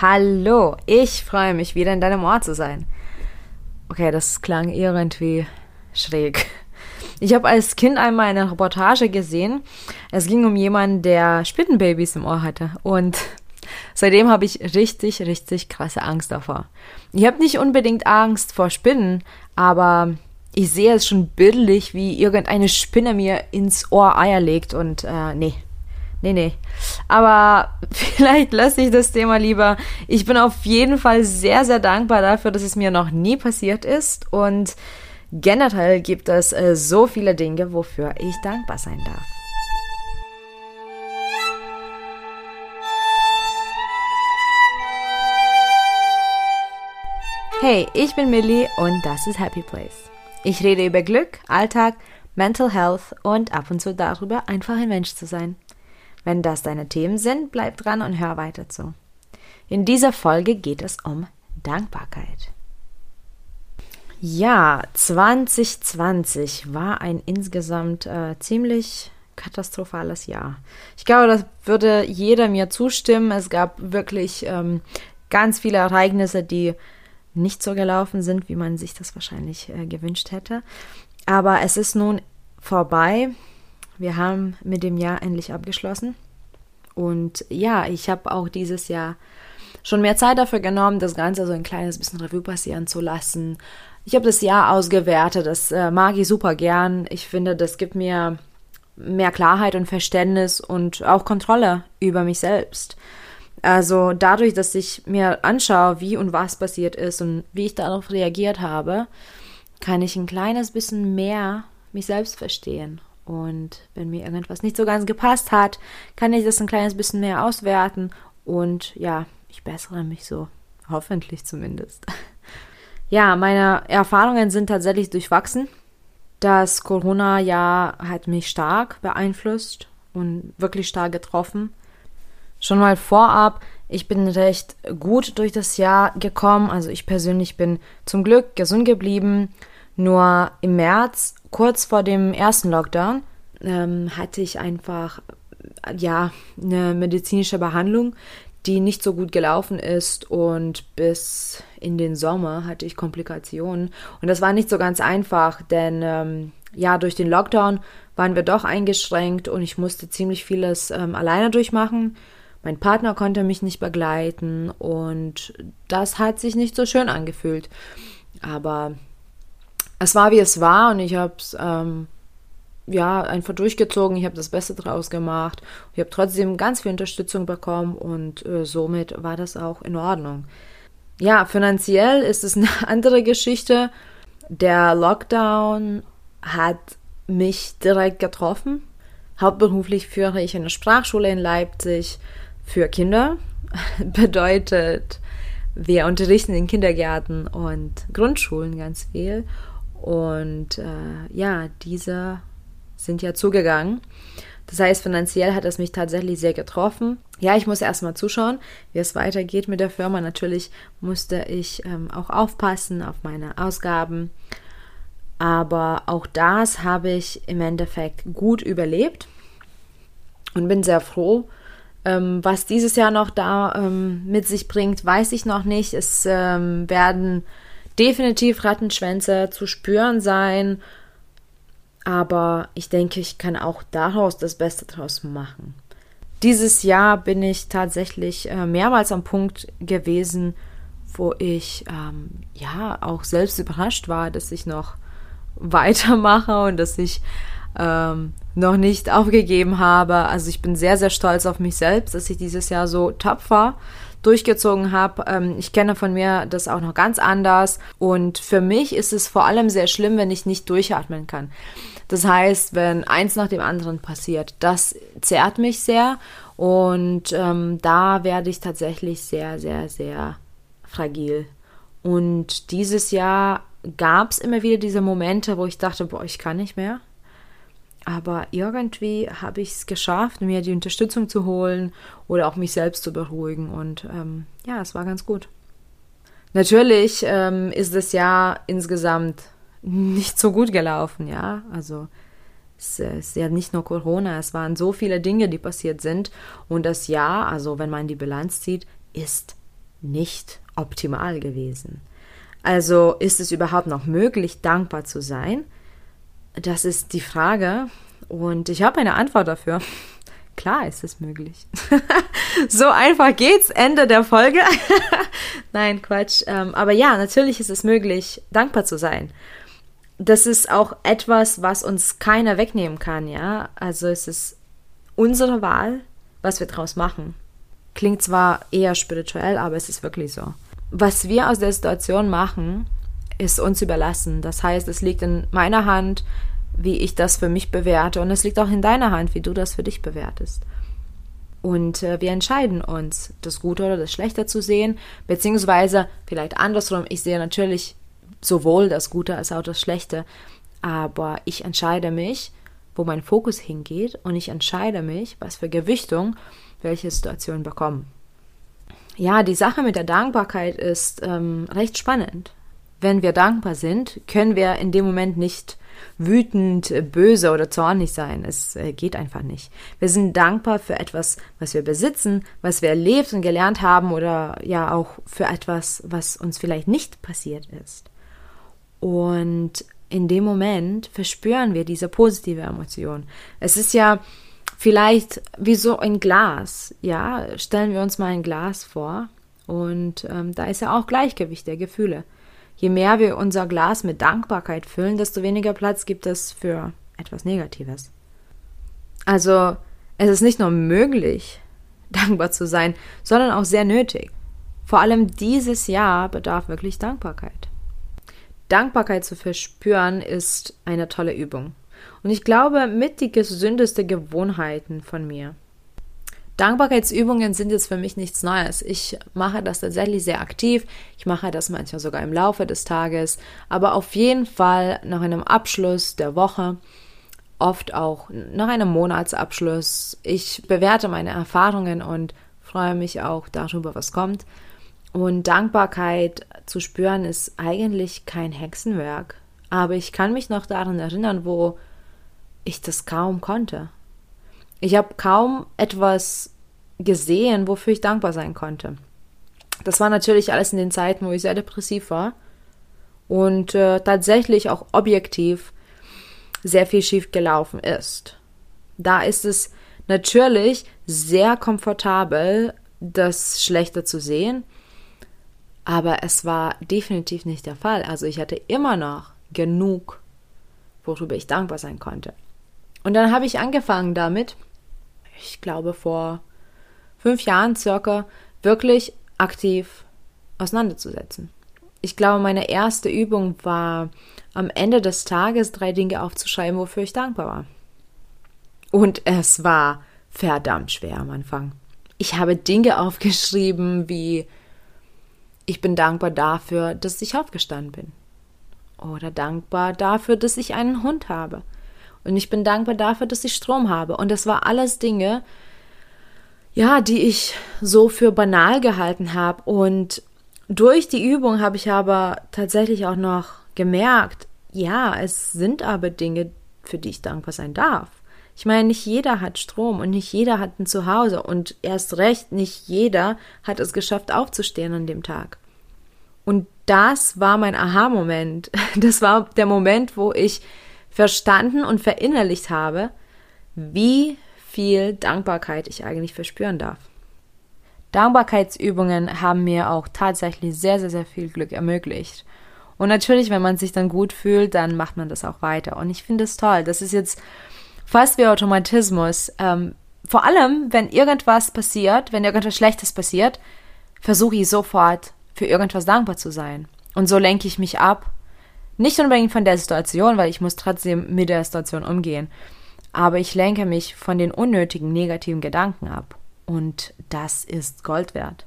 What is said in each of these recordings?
Hallo, ich freue mich wieder in deinem Ohr zu sein. Okay, das klang irgendwie schräg. Ich habe als Kind einmal eine Reportage gesehen. Es ging um jemanden, der Spinnenbabys im Ohr hatte. Und seitdem habe ich richtig, richtig krasse Angst davor. Ich habe nicht unbedingt Angst vor Spinnen, aber ich sehe es schon bildlich, wie irgendeine Spinne mir ins Ohr Eier legt. Und äh, nee, Nee, nee. Aber vielleicht lasse ich das Thema lieber. Ich bin auf jeden Fall sehr, sehr dankbar dafür, dass es mir noch nie passiert ist. Und generell gibt es äh, so viele Dinge, wofür ich dankbar sein darf. Hey, ich bin Millie und das ist Happy Place. Ich rede über Glück, Alltag, Mental Health und ab und zu darüber, einfach ein Mensch zu sein. Wenn das deine Themen sind, bleib dran und hör weiter zu. In dieser Folge geht es um Dankbarkeit. Ja, 2020 war ein insgesamt äh, ziemlich katastrophales Jahr. Ich glaube, das würde jeder mir zustimmen. Es gab wirklich ähm, ganz viele Ereignisse, die nicht so gelaufen sind, wie man sich das wahrscheinlich äh, gewünscht hätte. Aber es ist nun vorbei. Wir haben mit dem Jahr endlich abgeschlossen. Und ja, ich habe auch dieses Jahr schon mehr Zeit dafür genommen, das Ganze so ein kleines bisschen Revue passieren zu lassen. Ich habe das Jahr ausgewertet, das äh, mag ich super gern. Ich finde, das gibt mir mehr Klarheit und Verständnis und auch Kontrolle über mich selbst. Also dadurch, dass ich mir anschaue, wie und was passiert ist und wie ich darauf reagiert habe, kann ich ein kleines bisschen mehr mich selbst verstehen und wenn mir irgendwas nicht so ganz gepasst hat, kann ich das ein kleines bisschen mehr auswerten. Und ja, ich bessere mich so. Hoffentlich zumindest. Ja, meine Erfahrungen sind tatsächlich durchwachsen. Das Corona-Jahr hat mich stark beeinflusst und wirklich stark getroffen. Schon mal vorab, ich bin recht gut durch das Jahr gekommen. Also ich persönlich bin zum Glück gesund geblieben. Nur im März kurz vor dem ersten Lockdown ähm, hatte ich einfach ja eine medizinische Behandlung, die nicht so gut gelaufen ist und bis in den Sommer hatte ich Komplikationen und das war nicht so ganz einfach, denn ähm, ja durch den Lockdown waren wir doch eingeschränkt und ich musste ziemlich vieles ähm, alleine durchmachen. Mein Partner konnte mich nicht begleiten und das hat sich nicht so schön angefühlt. Aber es war wie es war und ich habe es ähm, ja einfach durchgezogen. Ich habe das Beste draus gemacht. Ich habe trotzdem ganz viel Unterstützung bekommen und äh, somit war das auch in Ordnung. Ja, finanziell ist es eine andere Geschichte. Der Lockdown hat mich direkt getroffen. Hauptberuflich führe ich eine Sprachschule in Leipzig für Kinder. Bedeutet, wir unterrichten in Kindergärten und Grundschulen ganz viel. Und äh, ja, diese sind ja zugegangen. Das heißt, finanziell hat es mich tatsächlich sehr getroffen. Ja, ich muss erstmal zuschauen, wie es weitergeht mit der Firma. Natürlich musste ich ähm, auch aufpassen auf meine Ausgaben. Aber auch das habe ich im Endeffekt gut überlebt und bin sehr froh. Ähm, was dieses Jahr noch da ähm, mit sich bringt, weiß ich noch nicht. Es ähm, werden definitiv Rattenschwänze zu spüren sein. Aber ich denke, ich kann auch daraus das Beste draus machen. Dieses Jahr bin ich tatsächlich äh, mehrmals am Punkt gewesen, wo ich ähm, ja auch selbst überrascht war, dass ich noch weitermache und dass ich ähm, noch nicht aufgegeben habe. Also ich bin sehr, sehr stolz auf mich selbst, dass ich dieses Jahr so tapfer durchgezogen habe. Ähm, ich kenne von mir das auch noch ganz anders. Und für mich ist es vor allem sehr schlimm, wenn ich nicht durchatmen kann. Das heißt, wenn eins nach dem anderen passiert, das zerrt mich sehr. Und ähm, da werde ich tatsächlich sehr, sehr, sehr fragil. Und dieses Jahr gab es immer wieder diese Momente, wo ich dachte, boah, ich kann nicht mehr. Aber irgendwie habe ich es geschafft, mir die Unterstützung zu holen oder auch mich selbst zu beruhigen. Und ähm, ja, es war ganz gut. Natürlich ähm, ist das Jahr insgesamt nicht so gut gelaufen, ja. Also es ist ja nicht nur Corona, es waren so viele Dinge, die passiert sind. Und das Jahr, also wenn man die Bilanz zieht, ist nicht optimal gewesen. Also ist es überhaupt noch möglich, dankbar zu sein? Das ist die Frage und ich habe eine Antwort dafür. Klar ist es möglich. so einfach geht's. Ende der Folge. Nein, Quatsch. Ähm, aber ja, natürlich ist es möglich, dankbar zu sein. Das ist auch etwas, was uns keiner wegnehmen kann, ja. Also es ist unsere Wahl, was wir draus machen. Klingt zwar eher spirituell, aber es ist wirklich so. Was wir aus der Situation machen, ist uns überlassen. Das heißt, es liegt in meiner Hand, wie ich das für mich bewerte. Und es liegt auch in deiner Hand, wie du das für dich bewertest. Und äh, wir entscheiden uns, das Gute oder das Schlechte zu sehen, beziehungsweise vielleicht andersrum. Ich sehe natürlich sowohl das Gute als auch das Schlechte, aber ich entscheide mich, wo mein Fokus hingeht und ich entscheide mich, was für Gewichtung welche Situationen bekommen. Ja, die Sache mit der Dankbarkeit ist ähm, recht spannend. Wenn wir dankbar sind, können wir in dem Moment nicht wütend, böse oder zornig sein. Es äh, geht einfach nicht. Wir sind dankbar für etwas, was wir besitzen, was wir erlebt und gelernt haben oder ja auch für etwas, was uns vielleicht nicht passiert ist. Und in dem Moment verspüren wir diese positive Emotion. Es ist ja vielleicht wie so ein Glas. Ja, stellen wir uns mal ein Glas vor und ähm, da ist ja auch Gleichgewicht der Gefühle. Je mehr wir unser Glas mit Dankbarkeit füllen, desto weniger Platz gibt es für etwas Negatives. Also es ist nicht nur möglich, dankbar zu sein, sondern auch sehr nötig. Vor allem dieses Jahr bedarf wirklich Dankbarkeit. Dankbarkeit zu verspüren ist eine tolle Übung. Und ich glaube, mit die gesündeste Gewohnheiten von mir. Dankbarkeitsübungen sind jetzt für mich nichts Neues. Ich mache das tatsächlich sehr aktiv. Ich mache das manchmal sogar im Laufe des Tages, aber auf jeden Fall nach einem Abschluss der Woche, oft auch nach einem Monatsabschluss. Ich bewerte meine Erfahrungen und freue mich auch darüber, was kommt. Und Dankbarkeit zu spüren ist eigentlich kein Hexenwerk. Aber ich kann mich noch daran erinnern, wo ich das kaum konnte. Ich habe kaum etwas gesehen, wofür ich dankbar sein konnte. Das war natürlich alles in den Zeiten, wo ich sehr depressiv war und äh, tatsächlich auch objektiv sehr viel schief gelaufen ist. Da ist es natürlich sehr komfortabel, das Schlechte zu sehen, aber es war definitiv nicht der Fall. Also ich hatte immer noch genug, worüber ich dankbar sein konnte. Und dann habe ich angefangen damit, ich glaube vor fünf Jahren circa, wirklich aktiv auseinanderzusetzen. Ich glaube, meine erste Übung war, am Ende des Tages drei Dinge aufzuschreiben, wofür ich dankbar war. Und es war verdammt schwer am Anfang. Ich habe Dinge aufgeschrieben wie, ich bin dankbar dafür, dass ich aufgestanden bin. Oder dankbar dafür, dass ich einen Hund habe. Und ich bin dankbar dafür, dass ich Strom habe. Und das war alles Dinge, ja, die ich so für banal gehalten habe. Und durch die Übung habe ich aber tatsächlich auch noch gemerkt, ja, es sind aber Dinge, für die ich dankbar sein darf. Ich meine, nicht jeder hat Strom und nicht jeder hat ein Zuhause und erst recht nicht jeder hat es geschafft, aufzustehen an dem Tag. Und das war mein Aha-Moment. Das war der Moment, wo ich verstanden und verinnerlicht habe, wie viel Dankbarkeit ich eigentlich verspüren darf. Dankbarkeitsübungen haben mir auch tatsächlich sehr, sehr, sehr viel Glück ermöglicht. Und natürlich, wenn man sich dann gut fühlt, dann macht man das auch weiter. Und ich finde es toll. Das ist jetzt fast wie Automatismus. Ähm, vor allem, wenn irgendwas passiert, wenn irgendwas Schlechtes passiert, versuche ich sofort für irgendwas dankbar zu sein. Und so lenke ich mich ab nicht unbedingt von der Situation, weil ich muss trotzdem mit der Situation umgehen. Aber ich lenke mich von den unnötigen negativen Gedanken ab. Und das ist Gold wert.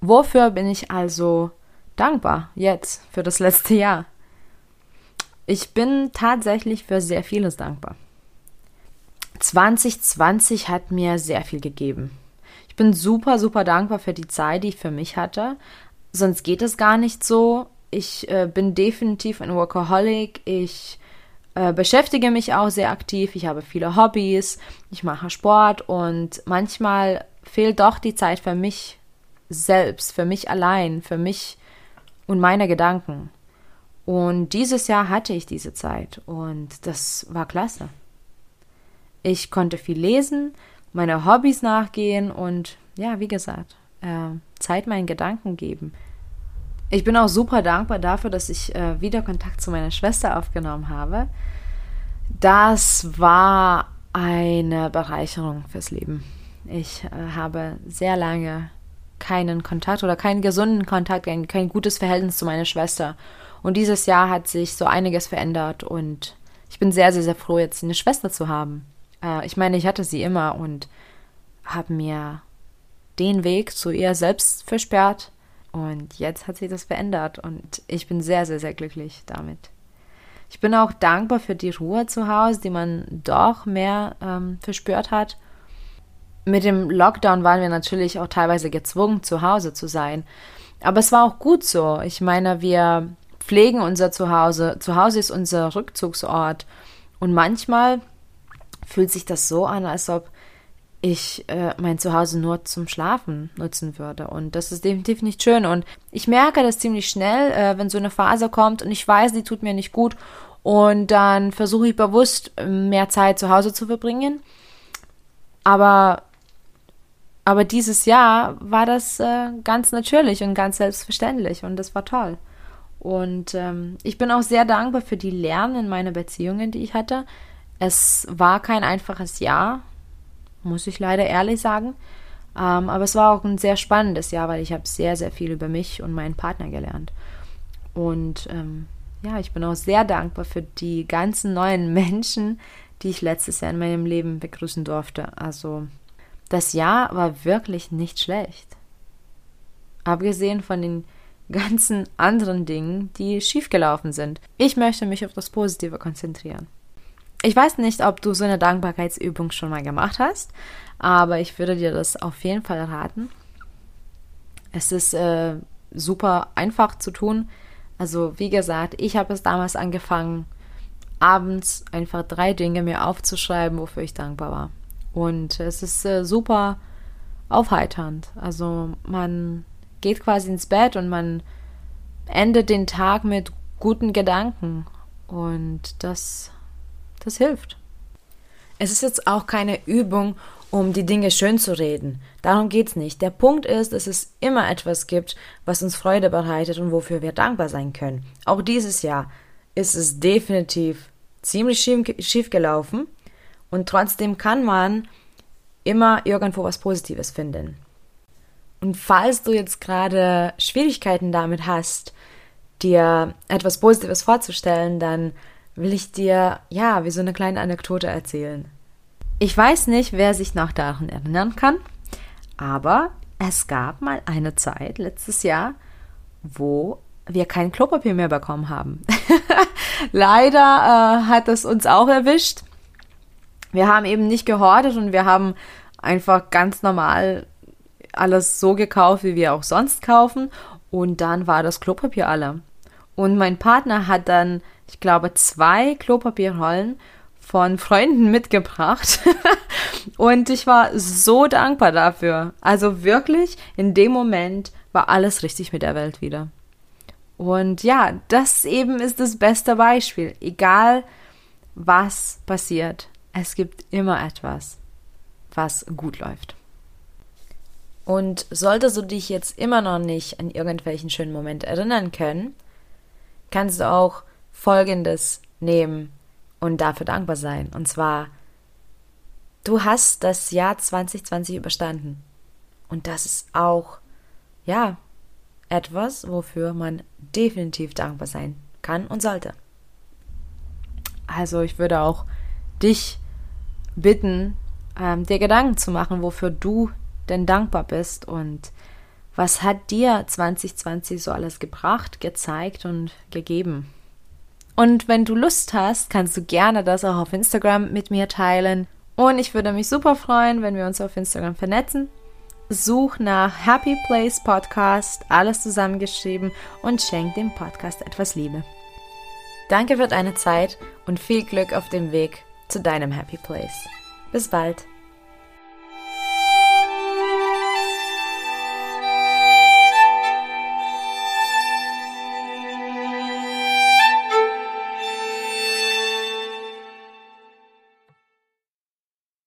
Wofür bin ich also dankbar jetzt für das letzte Jahr? Ich bin tatsächlich für sehr vieles dankbar. 2020 hat mir sehr viel gegeben. Ich bin super, super dankbar für die Zeit, die ich für mich hatte. Sonst geht es gar nicht so ich äh, bin definitiv ein Workaholic. Ich äh, beschäftige mich auch sehr aktiv. Ich habe viele Hobbys. Ich mache Sport und manchmal fehlt doch die Zeit für mich selbst, für mich allein, für mich und meine Gedanken. Und dieses Jahr hatte ich diese Zeit und das war klasse. Ich konnte viel lesen, meine Hobbys nachgehen und ja, wie gesagt, äh, Zeit meinen Gedanken geben. Ich bin auch super dankbar dafür, dass ich äh, wieder Kontakt zu meiner Schwester aufgenommen habe. Das war eine Bereicherung fürs Leben. Ich äh, habe sehr lange keinen Kontakt oder keinen gesunden Kontakt, kein, kein gutes Verhältnis zu meiner Schwester. Und dieses Jahr hat sich so einiges verändert und ich bin sehr, sehr, sehr froh, jetzt eine Schwester zu haben. Äh, ich meine, ich hatte sie immer und habe mir den Weg zu ihr selbst versperrt und jetzt hat sich das verändert und ich bin sehr, sehr, sehr glücklich damit. Ich bin auch dankbar für die Ruhe zu Hause, die man doch mehr ähm, verspürt hat. Mit dem Lockdown waren wir natürlich auch teilweise gezwungen, zu Hause zu sein. Aber es war auch gut so. Ich meine, wir pflegen unser Zuhause. Zuhause ist unser Rückzugsort. Und manchmal fühlt sich das so an, als ob ich äh, mein Zuhause nur zum Schlafen nutzen würde. Und das ist definitiv nicht schön. Und ich merke das ziemlich schnell, äh, wenn so eine Phase kommt und ich weiß, die tut mir nicht gut. Und dann versuche ich bewusst mehr Zeit zu Hause zu verbringen. Aber, aber dieses Jahr war das äh, ganz natürlich und ganz selbstverständlich und das war toll. Und ähm, ich bin auch sehr dankbar für die Lernen in meinen Beziehungen, die ich hatte. Es war kein einfaches Jahr, muss ich leider ehrlich sagen. Ähm, aber es war auch ein sehr spannendes Jahr, weil ich habe sehr, sehr viel über mich und meinen Partner gelernt. Und ähm, ja, ich bin auch sehr dankbar für die ganzen neuen Menschen, die ich letztes Jahr in meinem Leben begrüßen durfte. Also das Jahr war wirklich nicht schlecht. Abgesehen von den ganzen anderen Dingen, die schiefgelaufen sind. Ich möchte mich auf das Positive konzentrieren. Ich weiß nicht, ob du so eine Dankbarkeitsübung schon mal gemacht hast, aber ich würde dir das auf jeden Fall raten. Es ist äh, super einfach zu tun. Also wie gesagt, ich habe es damals angefangen, abends einfach drei Dinge mir aufzuschreiben, wofür ich dankbar war. Und es ist äh, super aufheiternd. Also man geht quasi ins Bett und man endet den Tag mit guten Gedanken. Und das das hilft. Es ist jetzt auch keine Übung, um die Dinge schön zu reden. Darum geht es nicht. Der Punkt ist, dass es immer etwas gibt, was uns Freude bereitet und wofür wir dankbar sein können. Auch dieses Jahr ist es definitiv ziemlich schief gelaufen und trotzdem kann man immer irgendwo was Positives finden. Und falls du jetzt gerade Schwierigkeiten damit hast, dir etwas Positives vorzustellen, dann will ich dir, ja, wie so eine kleine Anekdote erzählen. Ich weiß nicht, wer sich noch daran erinnern kann, aber es gab mal eine Zeit letztes Jahr, wo wir kein Klopapier mehr bekommen haben. Leider äh, hat es uns auch erwischt. Wir haben eben nicht gehortet und wir haben einfach ganz normal alles so gekauft, wie wir auch sonst kaufen. Und dann war das Klopapier alle. Und mein Partner hat dann ich glaube, zwei Klopapierrollen von Freunden mitgebracht. und ich war so dankbar dafür. Also wirklich, in dem Moment war alles richtig mit der Welt wieder. Und ja, das eben ist das beste Beispiel. Egal, was passiert, es gibt immer etwas, was gut läuft. Und solltest du dich jetzt immer noch nicht an irgendwelchen schönen Moment erinnern können, kannst du auch Folgendes nehmen und dafür dankbar sein. Und zwar, du hast das Jahr 2020 überstanden. Und das ist auch, ja, etwas, wofür man definitiv dankbar sein kann und sollte. Also ich würde auch dich bitten, ähm, dir Gedanken zu machen, wofür du denn dankbar bist und was hat dir 2020 so alles gebracht, gezeigt und gegeben. Und wenn du Lust hast, kannst du gerne das auch auf Instagram mit mir teilen. Und ich würde mich super freuen, wenn wir uns auf Instagram vernetzen. Such nach Happy Place Podcast, alles zusammengeschrieben und schenk dem Podcast etwas Liebe. Danke für deine Zeit und viel Glück auf dem Weg zu deinem Happy Place. Bis bald.